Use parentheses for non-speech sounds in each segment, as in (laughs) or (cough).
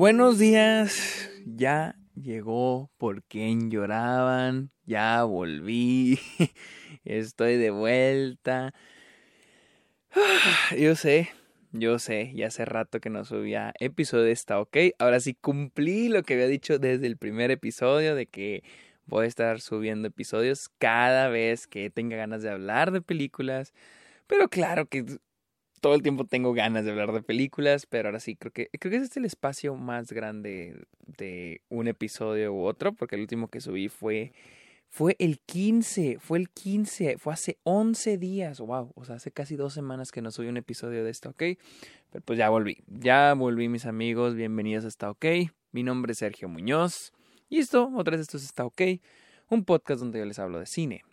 Buenos días, ya llegó por quien lloraban, ya volví, (laughs) estoy de vuelta. (sighs) Yo sé, yo sé, ya hace rato que no subía episodio está ok. Ahora sí cumplí lo que había dicho desde el primer episodio de que voy a estar subiendo episodios cada vez que tenga ganas de hablar de películas. Pero claro que todo el tiempo tengo ganas de hablar de películas, pero ahora sí creo que creo que este es el espacio más grande de un episodio u otro, porque el último que subí fue fue el 15, fue el 15, fue hace 11 días, wow, o sea, hace casi dos semanas que no subí un episodio de esto, ¿ok? Pero pues ya volví, ya volví mis amigos, bienvenidos a Está OK, mi nombre es Sergio Muñoz, y esto, otra vez esto es Está OK, un podcast donde yo les hablo de cine,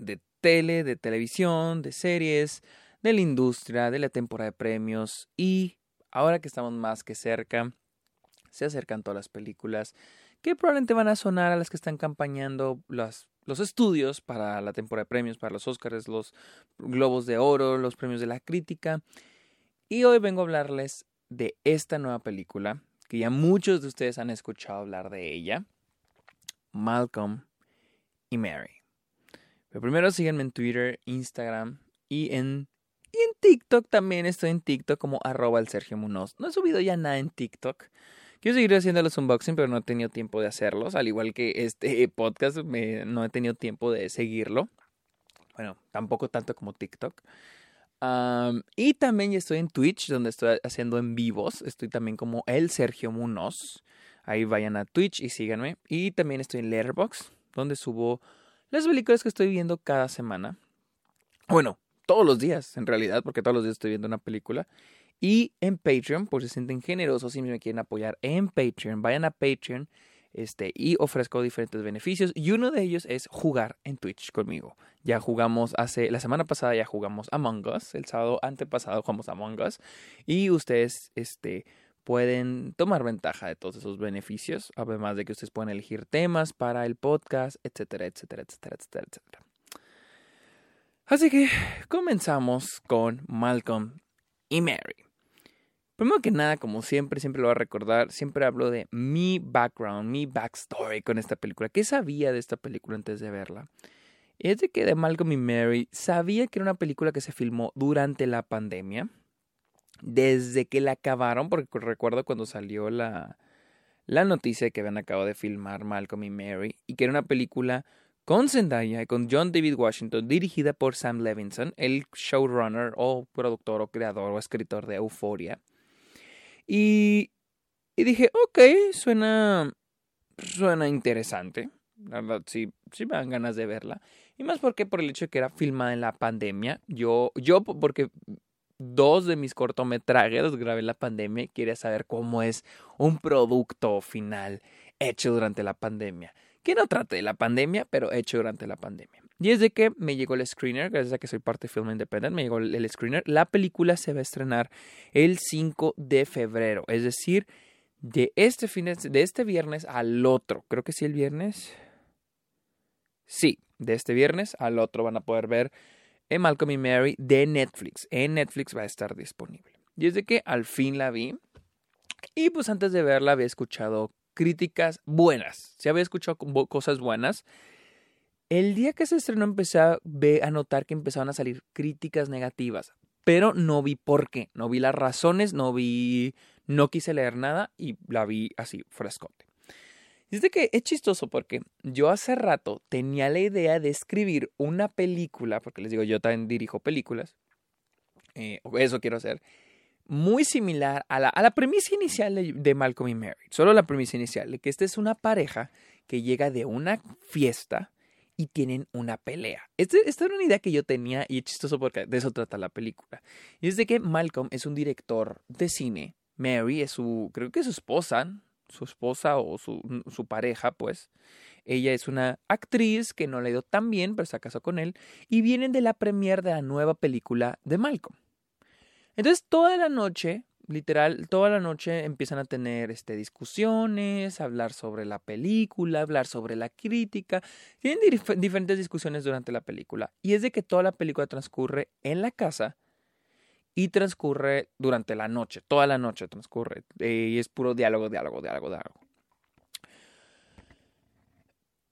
de tele, de televisión, de series, de la industria, de la temporada de premios y ahora que estamos más que cerca, se acercan todas las películas que probablemente van a sonar a las que están campañando los, estudios para la temporada de premios, para los Oscars, los Globos de Oro, los premios de la crítica. Y hoy vengo a hablarles de esta nueva película, que ya muchos de ustedes han escuchado hablar de ella, Malcolm y Mary. Pero primero síganme en Twitter, Instagram y en y en TikTok también estoy en TikTok como arroba el Sergio Munoz. No he subido ya nada en TikTok. Quiero seguir haciendo los unboxing, pero no he tenido tiempo de hacerlos. Al igual que este (laughs) podcast, no he tenido tiempo de seguirlo. Bueno, tampoco tanto como TikTok. y también estoy en Twitch, donde estoy haciendo en vivos. Estoy también como el Sergio Munoz. Ahí vayan a Twitch y síganme. Y también estoy en Letterboxd, donde subo las películas que estoy viendo cada semana. Bueno, todos los días, en realidad, porque todos los días estoy viendo una película. Y en Patreon, por si se sienten generosos y me quieren apoyar en Patreon, vayan a Patreon este, y ofrezco diferentes beneficios. Y uno de ellos es jugar en Twitch conmigo. Ya jugamos hace, la semana pasada ya jugamos Among Us, el sábado antepasado jugamos Among Us. Y ustedes, este, pueden tomar ventaja de todos esos beneficios, además de que ustedes pueden elegir temas para el podcast, etcétera, etcétera, etcétera, etcétera, etcétera. Así que comenzamos con Malcolm y Mary. Primero que nada, como siempre, siempre lo voy a recordar, siempre hablo de mi background, mi backstory con esta película. ¿Qué sabía de esta película antes de verla? es de que de Malcolm y Mary sabía que era una película que se filmó durante la pandemia. Desde que la acabaron, porque recuerdo cuando salió la, la noticia de que habían acabado de filmar Malcolm y Mary y que era una película con Zendaya y con John David Washington, dirigida por Sam Levinson, el showrunner o productor o creador o escritor de Euphoria. Y, y dije, ok, suena, suena interesante. La verdad, sí, sí me dan ganas de verla. Y más porque por el hecho de que era filmada en la pandemia. Yo, yo porque dos de mis cortometrajes los grabé en la pandemia y quería saber cómo es un producto final hecho durante la pandemia que no trate de la pandemia, pero hecho durante la pandemia. Y es de que me llegó el screener, gracias a que soy parte de Film Independent, me llegó el screener. La película se va a estrenar el 5 de febrero, es decir, de este, fin de, este viernes al otro. Creo que sí, el viernes. Sí, de este viernes al otro van a poder ver en Malcolm y Mary de Netflix. En Netflix va a estar disponible. Y es de que al fin la vi. Y pues antes de verla había escuchado críticas buenas. Si había escuchado cosas buenas. El día que se estrenó empecé a, a notar que empezaban a salir críticas negativas, pero no vi por qué, no vi las razones, no vi, no quise leer nada y la vi así, frescote. Dice que es chistoso porque yo hace rato tenía la idea de escribir una película, porque les digo, yo también dirijo películas, eh, eso quiero hacer, muy similar a la, a la premisa inicial de, Malcolm y Mary. Solo la premisa inicial, de que esta es una pareja que llega de una fiesta y tienen una pelea. Este, esta era una idea que yo tenía y es chistoso porque de eso trata la película. Y es de que Malcolm es un director de cine, Mary es su, creo que es su esposa, su esposa o su, su pareja, pues. Ella es una actriz que no le ido tan bien, pero se casó con él, y vienen de la premiere de la nueva película de Malcolm. Entonces toda la noche, literal, toda la noche empiezan a tener este, discusiones, hablar sobre la película, hablar sobre la crítica. Tienen diferentes discusiones durante la película. Y es de que toda la película transcurre en la casa y transcurre durante la noche, toda la noche transcurre eh, y es puro diálogo, diálogo, diálogo, diálogo.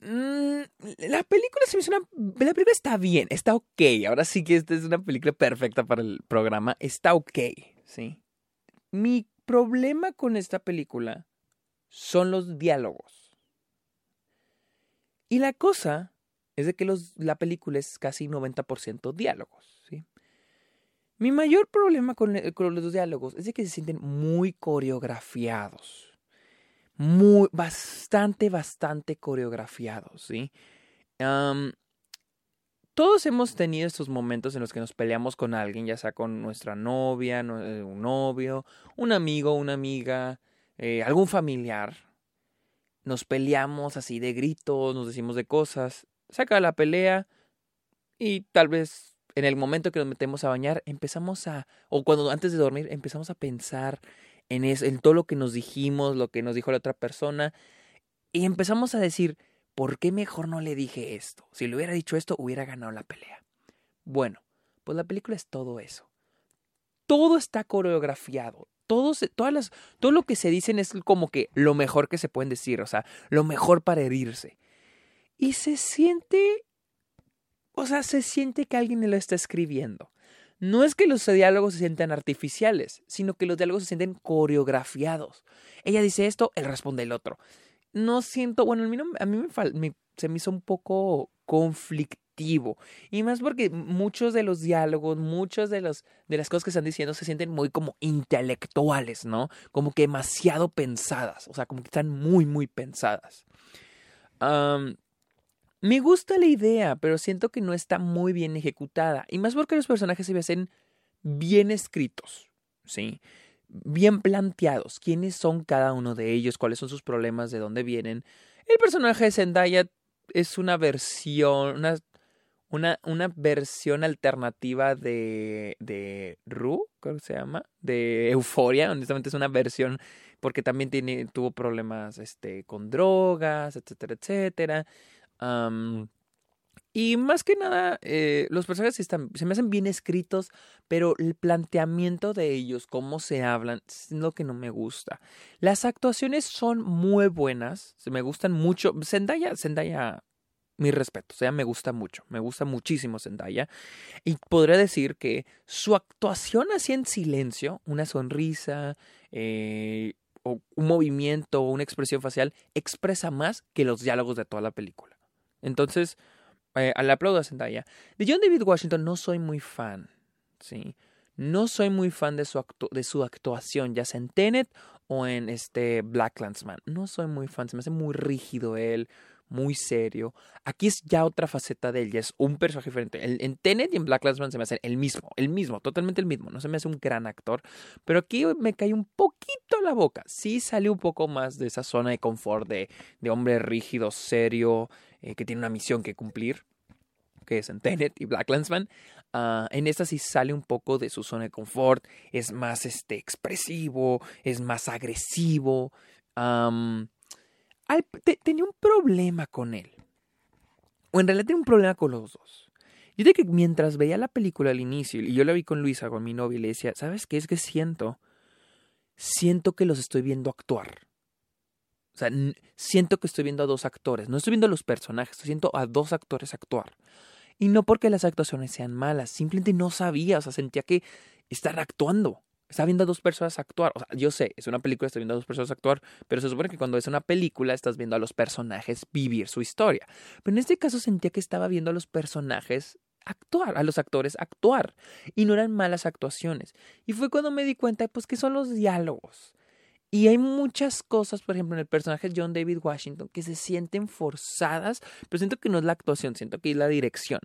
Mm, la película se me hizo una. La película está bien, está ok. Ahora sí que esta es una película perfecta para el programa. Está ok, ¿sí? Mi problema con esta película son los diálogos. Y la cosa es de que los, la película es casi 90% diálogos. Mi mayor problema con, con los diálogos es de que se sienten muy coreografiados muy, bastante, bastante coreografiados, ¿sí? todos hemos tenido estos momentos en los que nos peleamos con alguien, ya sea con nuestra novia, eh, un novio, un amigo, una amiga, eh, algún familiar. Nos peleamos así de gritos, nos decimos de cosas, saca la pelea y tal vez en el momento que nos metemos a bañar empezamos a, o cuando antes de dormir empezamos a pensar en, en todo lo que nos dijimos, lo que nos dijo la otra persona, y empezamos a decir, ¿por qué mejor no le dije esto? Si le hubiera dicho esto, hubiera ganado la pelea. Bueno, pues la película es todo eso. Todo está coreografiado. Todo, todas las, todo lo que se dicen es como que lo mejor que se pueden decir, o sea, lo mejor para herirse. Y se siente, o sea, se siente que alguien lo está escribiendo no es que los diálogos se sientan artificiales, sino que los diálogos se sienten coreografiados. Ella dice esto, él responde el otro. No siento, bueno, a mí, a mí me, se me hizo un poco conflictivo. Y más porque muchos de los diálogos, muchas de las cosas que están diciendo se sienten muy como intelectuales, ¿no? Como que demasiado pensadas. O sea, como que están muy, muy pensadas. Me gusta la idea, pero siento que no está muy bien ejecutada. Y más porque los personajes se hacen bien escritos, ¿sí? Bien planteados. ¿Quiénes son cada uno de ellos? ¿Cuáles son sus problemas? ¿De dónde vienen? El personaje de Zendaya es una versión, una, una, una versión alternativa de, de Ru, ¿cómo se llama? De Euforia. Honestamente es una versión porque también tiene, tuvo problemas este, con drogas, etcétera, etcétera y más que nada, eh, los personajes se me hacen bien escritos, pero el planteamiento de ellos, cómo se hablan, es lo que no me gusta. Las actuaciones son muy buenas, me gustan mucho. Zendaya, Zendaya, mi respeto, o sea, me gusta mucho, me gusta muchísimo Zendaya. Y podría decir que su actuación así en silencio, una sonrisa, eh, o un movimiento, una expresión facial, expresa más que los diálogos de toda la película. Entonces, eh, al aplaudo a Zendaya. De John David Washington no soy muy fan, ¿sí? No soy muy fan de su, de su actuación, ya sea en Tenet o en este Black Landsman. No soy muy fan, se me hace muy rígido él, muy serio. Aquí es ya otra faceta de él, ya es un personaje diferente. En, en Tenet y en Black Landsman se me hace el mismo, el mismo, totalmente el mismo. No se me hace un gran actor, pero aquí me cae un poquito la boca. Sí sale un poco más de esa zona de confort de, de hombre rígido, serio, eh, que tiene una misión que cumplir, que es en Tenet y Black Landsman. Ah, en esta sí sale un poco de su zona de confort, es más este, expresivo, es más agresivo. tenía un problema con él. O en realidad tenía un problema con los dos. Yo de que mientras veía la película al inicio, y yo la vi con Luisa, con mi novia, y le decía, ¿sabes qué es que siento? Siento que los estoy viendo actuar. O sea, siento que estoy viendo a dos actores. No estoy viendo a los personajes, estoy viendo a dos actores actuar. Y no porque las actuaciones sean malas, simplemente no sabía, o sea, sentía que están actuando. Estaba viendo a dos personas actuar. O sea, yo sé, es una película, estoy viendo a dos personas actuar, pero se supone que cuando es una película estás viendo a los personajes vivir su historia. Pero en este caso sentía que estaba viendo a los personajes actuar, a los actores actuar. Y no eran malas actuaciones. Y fue cuando me di cuenta, pues, que son los diálogos. Y hay muchas cosas, por ejemplo, en el personaje de John David Washington, que se sienten forzadas, pero siento que no es la actuación, siento que es la dirección.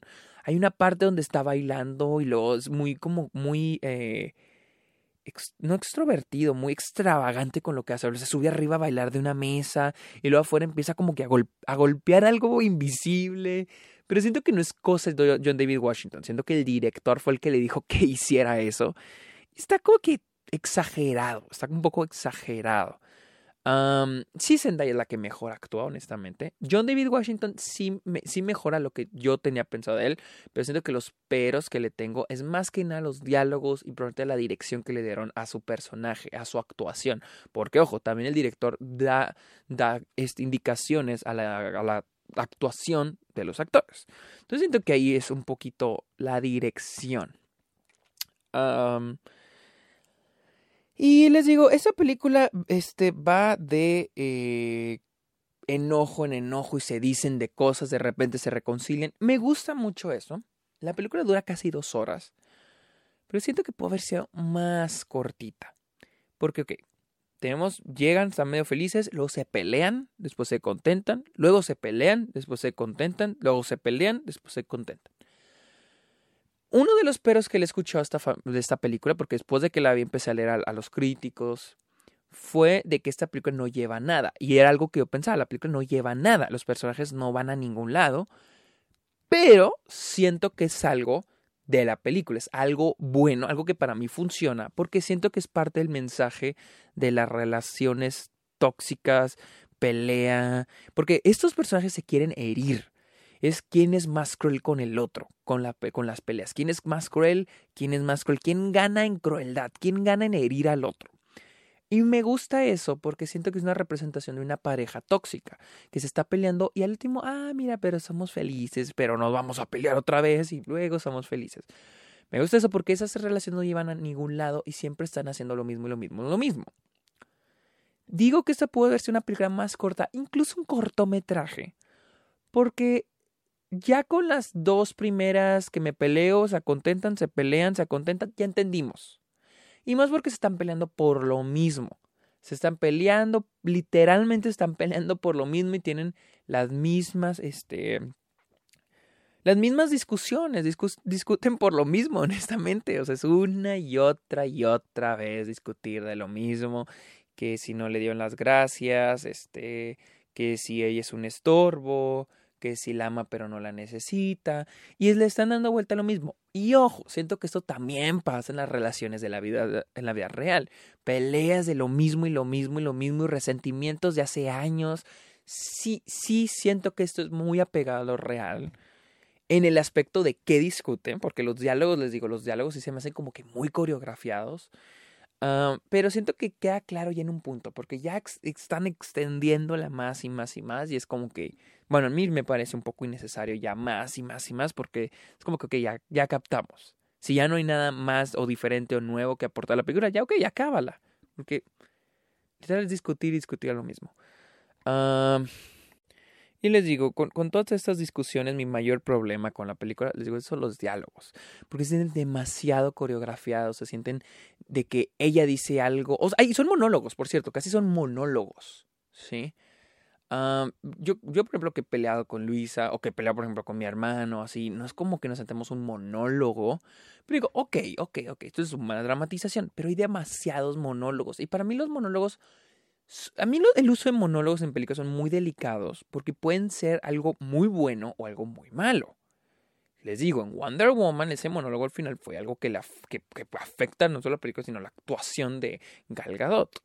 Hay una parte donde está bailando y luego es muy, como, muy, eh, no extrovertido, muy extravagante con lo que hace. Se sube arriba a bailar de una mesa y luego afuera empieza como que a, a golpear algo invisible. Pero siento que no es cosa de John David Washington, siento que el director fue el que le dijo que (laughs) hiciera eso. Está como que exagerado, está un poco exagerado. sí, Zendaya es la que mejor actúa, honestamente. John David Washington sí, sí mejora lo que yo tenía pensado de él, pero siento que los peros que le tengo es más que nada los diálogos y probablemente la dirección que le dieron a su personaje, a su actuación. Porque, ojo, también el director da, da este, indicaciones a la, actuación de los actores. Entonces siento que ahí es un poquito la dirección. Y les digo, esta película este, va de eh, enojo en enojo y se dicen de cosas, de repente se reconcilian. Me gusta mucho eso. La película dura casi dos horas, pero siento que puede haber sido más cortita. Porque, ok, tenemos, llegan, están medio felices, luego se pelean, después se contentan, luego se pelean, después se contentan, luego se pelean, después se contentan. Uno de los peros que le escuchó esta de esta película, porque después de que la vi empecé a leer a, los críticos, fue de que esta película no lleva nada. Y era algo que yo pensaba, la película no lleva nada, los personajes no van a ningún lado, pero siento que es algo de la película. Es algo bueno, algo que para mí funciona, porque siento que es parte del mensaje de las relaciones tóxicas, pelea, porque estos personajes se quieren herir. Es quién es más cruel con el otro, con, la, con las peleas. ¿Quién es más cruel? ¿Quién es más cruel? ¿Quién gana en crueldad? ¿Quién gana en herir al otro? Y me gusta eso porque siento que es una representación de una pareja tóxica que se está peleando y al último, ah, mira, pero somos felices, pero nos vamos a pelear otra vez y luego somos felices. Me gusta eso porque esas relaciones no llevan a ningún lado y siempre están haciendo lo mismo y lo mismo, lo mismo. Digo que esta puede verse una película más corta, incluso un cortometraje, porque ya con las dos primeras que me peleo, se contentan, se pelean, se contentan, ya entendimos. Y más porque se están peleando por lo mismo. Se están peleando, literalmente están (laughs) peleando por lo mismo y tienen las mismas, este, las mismas discusiones, discuten por lo mismo, (laughs) honestamente. O sea, es una y otra y otra vez discutir de lo mismo, que si no le dieron las gracias, este, que si ella es un estorbo, que si la ama pero no la necesita, y le están dando vuelta a lo mismo. Y ojo, siento que esto también pasa en las relaciones de la vida, en la vida real. Peleas de lo mismo y lo mismo y lo mismo y resentimientos de hace años. Sí, sí siento que esto es muy apegado a lo real. En el aspecto de qué discuten, porque los diálogos, les digo, los diálogos sí se me hacen como que muy coreografiados. Ah, pero siento que queda claro ya en un punto, porque ya están extendiéndola más y más y más, y es como que, bueno, a mí me parece un poco innecesario ya más y más y más, porque es como que ya, ya captamos. Si ya no hay nada más o diferente o nuevo que aportar a la película, ya ok, ya cábala. Porque literal es discutir y discutir lo mismo. Ah... Y les digo, con, todas estas discusiones, mi mayor problema con la película, les digo, son los diálogos. Porque se sienten demasiado coreografiados, se sienten de que ella dice algo. O son monólogos, por cierto, casi son monólogos. ¿Sí? yo, yo, por ejemplo, que he peleado con Luisa o que he peleado, por ejemplo, con mi hermano, así, no es como que nos sentemos un monólogo, pero digo, ok, ok, ok, esto es una dramatización, pero hay demasiados monólogos. Y para mí los monólogos a mí el uso de monólogos en películas son muy delicados porque pueden ser algo muy bueno o algo muy malo. Les digo, en Wonder Woman ese monólogo al final fue algo que, la, que, afecta no solo la película, sino la actuación de Gal Gadot.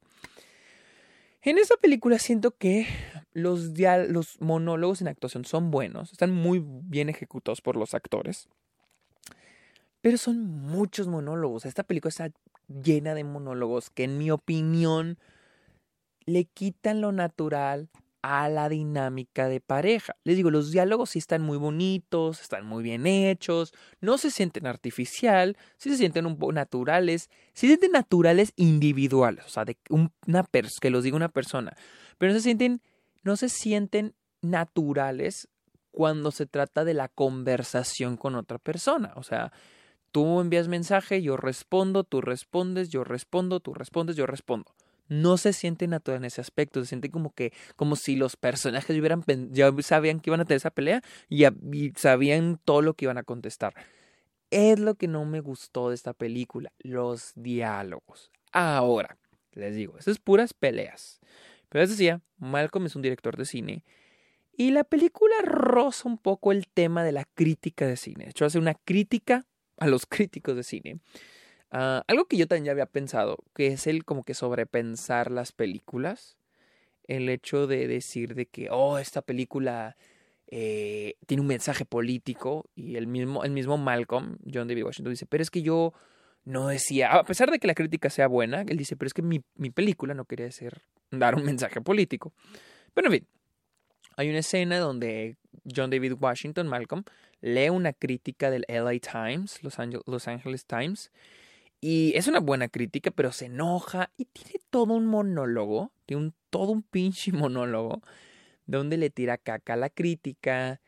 En esta película siento que los, los monólogos en actuación son buenos, están muy bien ejecutados por los actores, pero son muchos monólogos. Esta película está llena de monólogos que en mi opinión le quitan lo natural a la dinámica de pareja. Les digo, los diálogos sí están muy bonitos, están muy bien hechos, no se sienten artificial, sí se sienten un poco naturales, sí se sienten naturales individuales, o sea, de una que los diga una persona, pero no se sienten, no se sienten naturales cuando se trata de la conversación con otra persona, o sea, tú envías mensaje, yo respondo, tú respondes, yo respondo, tú respondes, yo respondo no se siente natural en ese aspecto, se siente como que, como si los personajes hubieran, ya sabían que iban a tener esa pelea y, y sabían todo lo que iban a contestar. Es lo que no me gustó de esta película, los diálogos. Ahora, les digo, esas es puras peleas. Pero les decía, Malcolm es un director de cine y la película roza un poco el tema de la crítica de cine. De hecho, hace una crítica a los (laughs) críticos de cine Ah, algo que yo también había pensado, que es el como que sobrepensar las películas. el hecho de decir de que, oh, esta película eh, tiene un mensaje político y el mismo, el mismo Malcolm, John David Washington, dice, pero es que yo no decía, a pesar de que la crítica sea buena, él dice, pero es que mi, mi película no quería ser, dar un mensaje político. Pero en fin, hay una escena donde John David Washington, Malcolm, lee una crítica del LA Times, Los, Los Angeles Times, y es una buena crítica, pero se enoja y tiene todo un monólogo, tiene un, todo un pinche (laughs) monólogo, donde le tira caca a la crítica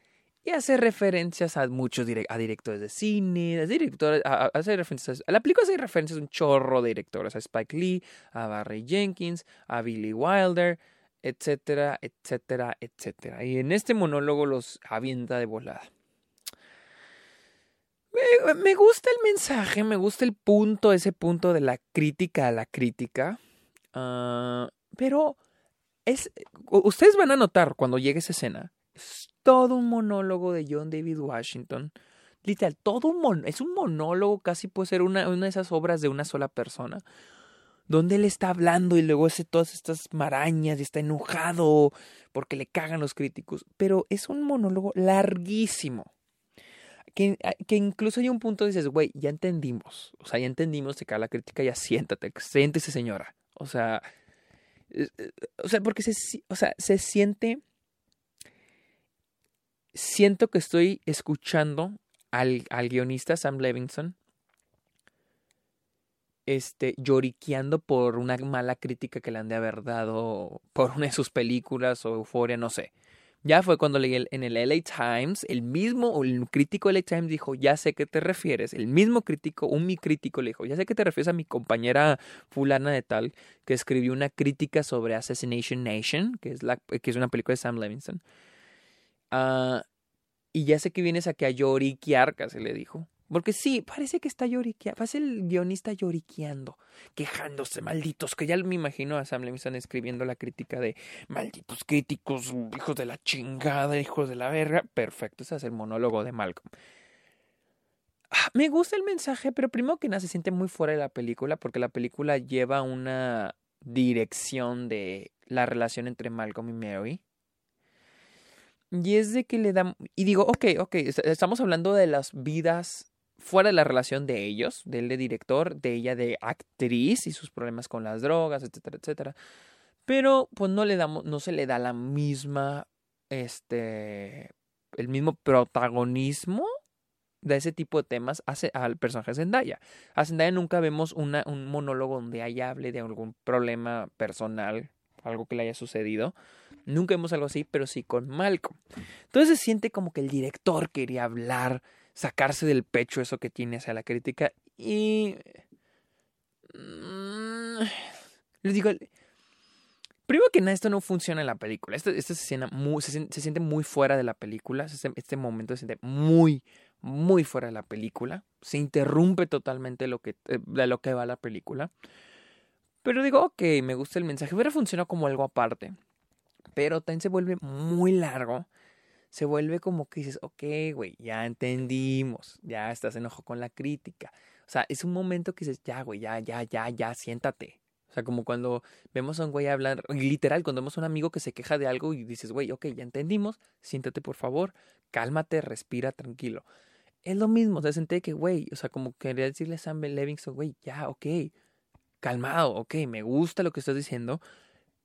y hace referencias a muchos a directores de cine, a directores, hace referencias, a la película hace referencias a un chorro de directores, a Spike Lee, a Barry Jenkins, a Billy Wilder, etcétera, etcétera, etcétera. Y en este monólogo los avienta de volada. Me, gusta el mensaje, me gusta el punto, ese punto de la crítica a la crítica. Ah, pero es. Ustedes van a notar cuando llegue esa escena. Es todo un monólogo de John David Washington. Literal, todo un mon es un monólogo, casi puede ser una, una de esas obras de una sola persona donde él está hablando y luego hace todas estas marañas y está enojado porque le cagan los críticos. Pero es un monólogo larguísimo. Que, ah, que incluso hay un punto dices, güey, ya entendimos. O sea, ya entendimos, se cae la crítica, ya siéntate, siéntese señora. O sea, eh, o sea, porque se, o sea, se siente, siento que estoy escuchando al, al guionista Sam Levinson este, lloriqueando por una mala crítica que le han de haber dado por una de sus películas o Euforia, no sé. Ya fue cuando leí en el LA Times, el mismo, el crítico LA Times dijo, ya sé que te refieres, el mismo crítico, un mi crítico le dijo, ya sé que te refieres a mi compañera fulana de tal, que escribió una crítica sobre Assassination Nation, que es, la, que es una película de Sam Levinson. Uh, y ya sé que vienes aquí a lloriquear, casi le dijo. Porque sí, parece que está lloriqueando, parece el guionista lloriqueando, quejándose, malditos, que ya me imagino a Sam Levinson escribiendo la crítica de malditos críticos, hijos de la chingada, hijos de la verga. Perfecto, ese es el monólogo de Malcolm. Ah, me gusta el mensaje, pero primero que nada se siente muy fuera de la película, porque la película lleva una dirección de la relación entre Malcolm y Mary. Y es de que le da... Y digo, ok, ok, estamos hablando de las vidas fuera de la relación de ellos, de él de director, de ella de actriz y sus problemas con las drogas, etcétera, etcétera. Pero pues no le damos, no se le da la misma, este, el mismo protagonismo de ese tipo de temas hace al personaje Zendaya. A Zendaya nunca vemos un monólogo donde ella hable de algún problema personal, algo que le haya sucedido. Nunca vemos algo así, pero sí con Malcolm. Entonces se siente como que el director quería hablar sacarse del pecho eso que tiene hacia la crítica. Y... Mm, les digo, primero que nada, esto no funciona en la película. Esta, esta escena muy, se, siente muy fuera de la película. Este, momento se siente muy, muy fuera de la película. Se interrumpe totalmente lo que, eh, de lo que va la película. Pero digo, ok, me gusta el mensaje. Hubiera funcionado como algo aparte. Pero también se vuelve muy largo se vuelve como que dices, ok, güey, ya entendimos, ya estás enojo con la crítica. O sea, es un momento que dices, ya, güey, ya, ya, ya, ya, siéntate. O sea, como cuando vemos a un güey hablar, literal, cuando vemos a un amigo que se queja de algo y dices, güey, ok, ya entendimos, siéntate por favor, cálmate, respira tranquilo. Es lo mismo, o senté que, güey, o sea, como quería decirle a Sam Levinson, güey, ya, ok, calmado, ok, me gusta lo que estás diciendo,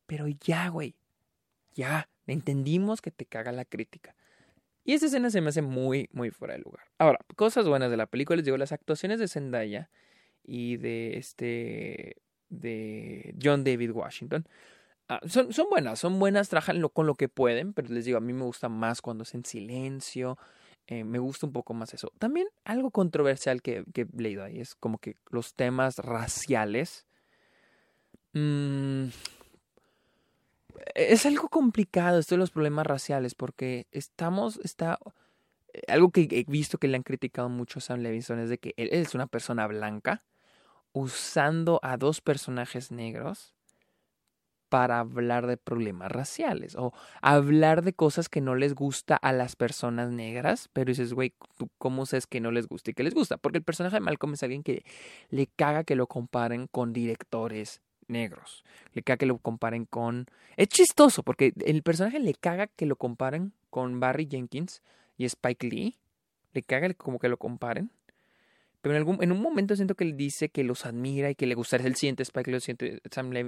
pero ya, güey, ya, entendimos que te caga la crítica. Y esa escena se me hace muy, muy fuera de lugar. Ahora, cosas buenas de la película, les digo, las actuaciones de Zendaya y de este, de John David Washington, ah, son, son buenas, son buenas, trabajan con lo que pueden, pero les digo, a mí me gusta más cuando es en silencio, eh, me gusta un poco más eso. También algo controversial que, que he leído ahí es como que los temas raciales. Mmm, es algo complicado esto de los problemas raciales porque estamos, está, eh, algo que he visto que le han criticado mucho a Sam Levinson es de que él es una persona blanca usando a dos personajes negros para hablar de problemas raciales o hablar de cosas que no les gusta a las personas negras, pero dices, güey, ¿tú cómo sabes que no les gusta y que les gusta? Porque el personaje de Malcolm es alguien que le caga que lo comparen con directores negros. Le caga que lo comparen con... Es chistoso porque el personaje le caga que lo comparen con Barry Jenkins y Spike Lee. Le caga como que lo comparen. Pero en, algún, en un momento siento que él dice que los admira y que le gustaría el siguiente Spike Lee, el siguiente,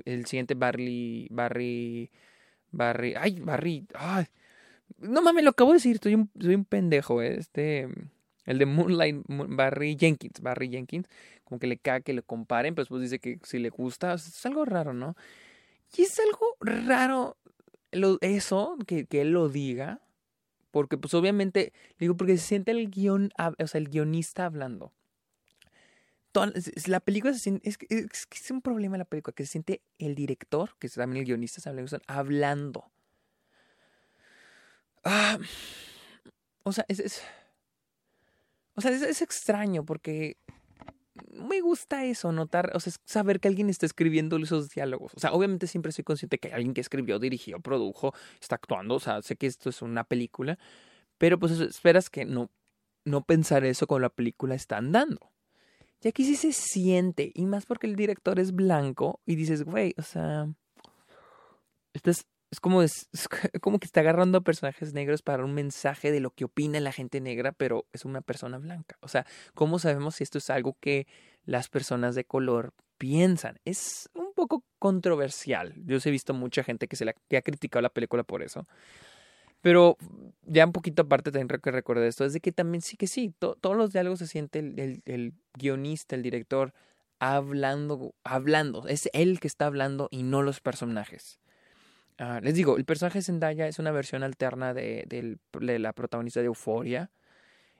el siguiente Barry... Barry... Barry... Ay, Barry... Ay. No mames, lo acabo de decir, soy un, soy un pendejo. Este... El de Moonlight, Barry Jenkins, Barry Jenkins, como que le caga que le comparen, pero después dice que si le gusta, es algo raro, ¿no? Y es algo raro eso, que, que, él lo diga, porque pues obviamente, digo, porque se siente el guion, o sea, el guionista hablando. Toda, la película se siente, es, es, es, un problema la película, que se siente el director, que es también el guionista, hablando. Ah, o sea, es o sea, es, extraño porque me gusta eso, notar, o sea, saber que alguien está escribiendo esos diálogos. O sea, obviamente siempre soy consciente que hay alguien que escribió, dirigió, produjo, está actuando, o sea, sé que esto es una película, pero pues esperas que no, no pensar eso con la película está andando. Y aquí sí se siente, y más porque el director es blanco, y dices, güey, o sea, estás es como, es, (laughs) como que está agarrando a personajes negros para un mensaje de lo que opina la gente negra, pero es una persona blanca. O sea, ¿cómo sabemos si esto es algo que las personas de color piensan? Es un poco controversial. Yo he visto mucha gente que, se la, ha criticado la película por eso. Pero ya un poquito aparte también que recordé esto, es de que también sí que sí, todos los diálogos se siente el, el, el guionista, el director, hablando, hablando. Es él que está hablando y no los personajes. Ah, les digo, el personaje Zendaya es una versión alterna de, la protagonista de Euphoria.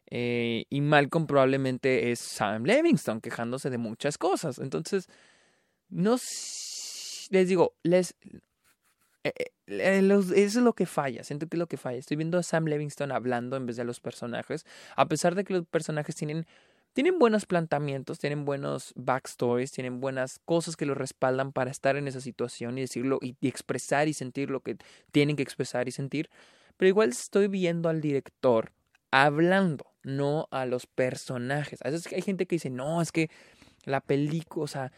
Eh, y Malcolm probablemente es Sam Levingston quejándose de muchas cosas. Entonces, no les digo, les eh, eh, eso es lo que falla, siento que es lo que falla. Estoy viendo a Sam Levingston hablando en vez de a los personajes, a pesar de que los personajes tienen tienen buenos planteamientos, tienen buenos backstories, tienen buenas cosas que los respaldan para estar en esa situación y decirlo y, expresar y sentir lo que tienen que expresar y sentir. Pero igual estoy viendo al director hablando, no a los personajes. A veces hay gente que dice, no, es que la película, o sea,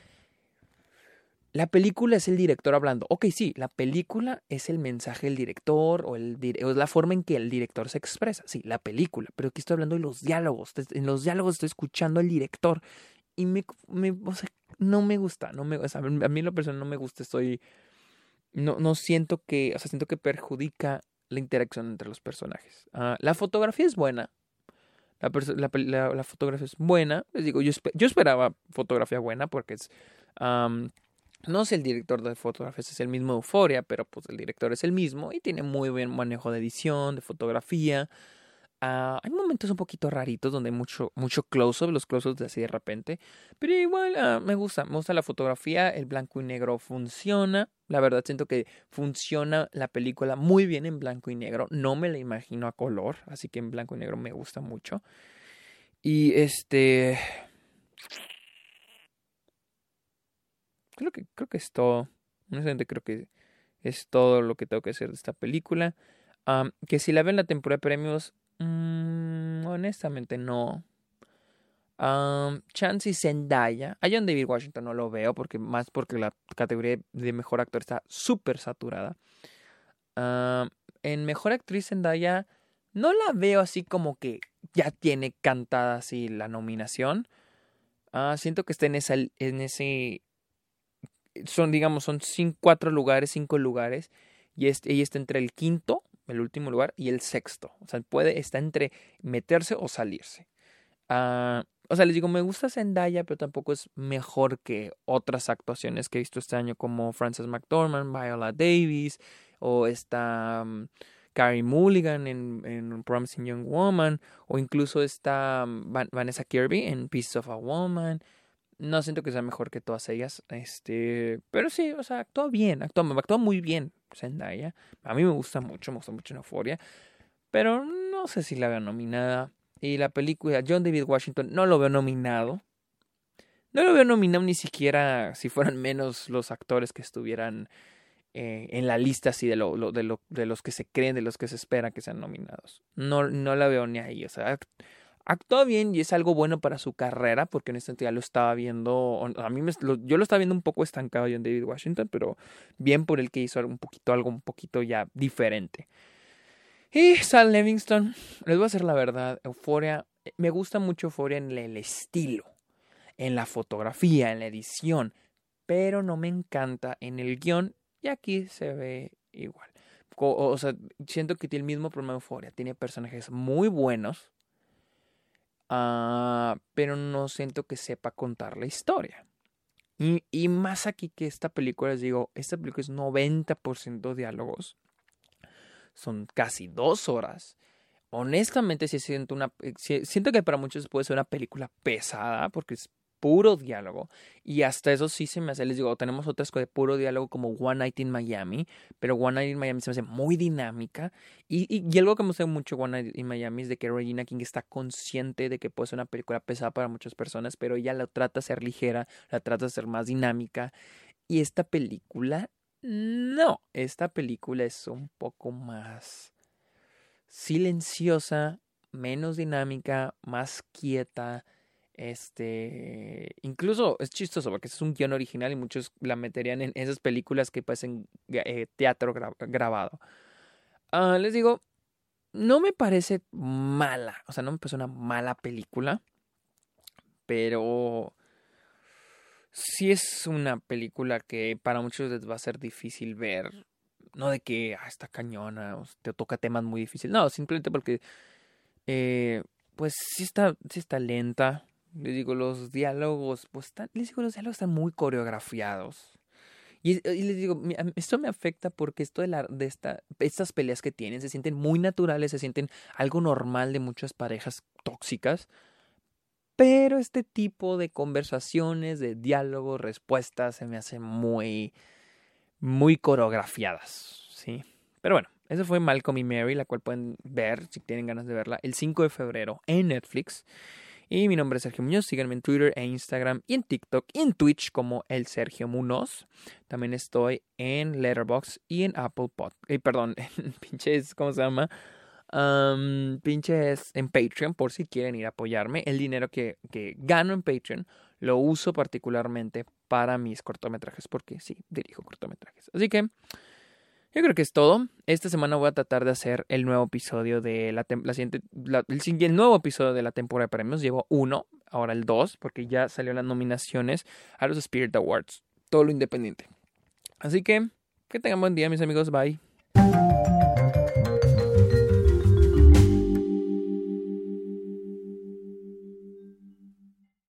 la película es el director hablando. Ok, sí, la película es el mensaje del director o, el, o la forma en que el director se expresa. Sí, la película. Pero aquí estoy hablando de los diálogos. En los diálogos estoy escuchando al director. Y me, me o sea, no me gusta. No me, o sea, a mí la persona no me gusta. Estoy. No, no siento que. O sea, siento que perjudica la interacción entre los personajes. Uh, la fotografía es buena. La, la, la, fotografía es buena. Les digo, yo, yo esperaba fotografía buena porque es. Um, no es el director de fotografías, es el mismo Euforia, pero pues el director es el mismo y tiene muy buen manejo de edición, de fotografía. Uh, hay momentos un poquito raritos donde hay mucho, mucho close-up, los close-ups así de repente. Pero igual uh, me gusta, me gusta la fotografía, el blanco y negro funciona. La verdad siento que funciona la película muy bien en blanco y negro. No me la imagino a color, así que en blanco y negro me gusta mucho. Y este creo que, creo que es todo. Honestamente creo que es todo lo que tengo que hacer de esta película. que si la ven en la temporada de premios, mm, honestamente no. Um, Chance y Zendaya. A John David Washington no lo veo porque más porque la categoría de mejor actor está súper saturada. en mejor actriz Zendaya no la veo así como que ya tiene cantada así la nominación. Ah, siento que está en, esa, en ese son, digamos, son cinco, cuatro lugares, cinco lugares, y ella está entre el quinto, el último lugar, y el sexto. O sea, puede, está entre meterse o salirse. Uh, o sea, les digo, me gusta Zendaya, pero tampoco es mejor que otras actuaciones que he visto este año, como Frances McDormand, Viola Davis, o esta um, Carrie Mulligan en, en, Promising Young Woman, o incluso esta Vanessa Kirby en Pieces of a Woman. No siento que sea mejor que todas ellas. Este. Pero sí, o sea, actúa bien. Actúa, actúa muy bien Zendaya. A mí me gusta mucho, me gusta mucho Euphoria. Pero no sé si la veo nominada. Y la película John David Washington no lo veo nominado. No lo veo nominado ni siquiera si fueran menos los actores que estuvieran eh, en la lista así de, lo, de, lo, de los que se creen, de los que se esperan que sean nominados. No, no la veo ni ahí. O sea, Actúa bien y es algo bueno para su carrera, porque en este ya lo estaba viendo, a mí me, yo lo estaba viendo un poco estancado yo en David Washington, pero bien por el que hizo un poquito, algo un poquito ya diferente. Y Sal Livingston, les voy a hacer la verdad, Euforia, me gusta mucho Euforia en el estilo, en la fotografía, en la edición, pero no me encanta en el guion y aquí se ve igual. O, sea, siento que tiene el mismo problema de Euforia, tiene personajes muy buenos, uh, pero no siento que sepa contar la historia. Y, y, más aquí que esta película, les digo, esta película es 90% diálogos son casi dos horas. Honestamente, sí siento una. Eh, siento que para muchos puede ser una película pesada, porque es puro diálogo. Y hasta eso sí se me hace, les digo, tenemos otras de puro diálogo como One Night in Miami, pero One Night in Miami se me hace muy dinámica. Y, y, algo que me gusta mucho One Night in Miami es de que Regina King está consciente de que puede ser una película pesada para muchas personas, pero ella la trata de ser ligera, la trata de ser más dinámica. Y esta película no, esta película es un poco más silenciosa, menos dinámica, más quieta. Este, incluso es chistoso porque es un guion original y muchos la meterían en esas películas que parecen eh, teatro grabado. Ah, les digo, no me parece mala, o sea, no me parece una mala película, pero sí es una película que para muchos les va a ser difícil ver. No de que ah, está cañona o te toca temas muy difíciles. No, simplemente porque eh, pues sí está, sí está lenta. Les digo, los diálogos, pues están, les digo, los diálogos están muy coreografiados. Y, y, les digo, esto me afecta porque esto de, estas peleas que tienen se sienten muy naturales, se sienten algo normal de muchas parejas tóxicas. Pero este tipo de conversaciones, de diálogos, respuestas, se me hacen muy, muy coreografiadas, ¿sí? Pero bueno, eso fue Malcolm y Mary, la cual pueden ver, si tienen ganas de verla, el 5 de febrero en Netflix. Y mi nombre es Sergio Muñoz. Síganme en Twitter e Instagram y en TikTok y en Twitch como el Sergio Munoz. También estoy en Letterboxd y en Apple Pod. Eh, perdón, (laughs) en pinches, ¿cómo se llama? Um, pinches en Patreon por si quieren ir a apoyarme. El dinero que, que gano en Patreon lo uso particularmente para mis cortometrajes porque sí, dirijo cortometrajes. Así que yo creo que es todo. Esta semana voy a tratar de hacer el nuevo episodio de la, la siguiente, el, nuevo episodio de la temporada de premios. Llevo uno, ahora el dos, porque ya salieron las nominaciones a los Spirit Awards. Todo lo independiente. Así que que tengan buen día, mis amigos. Bye.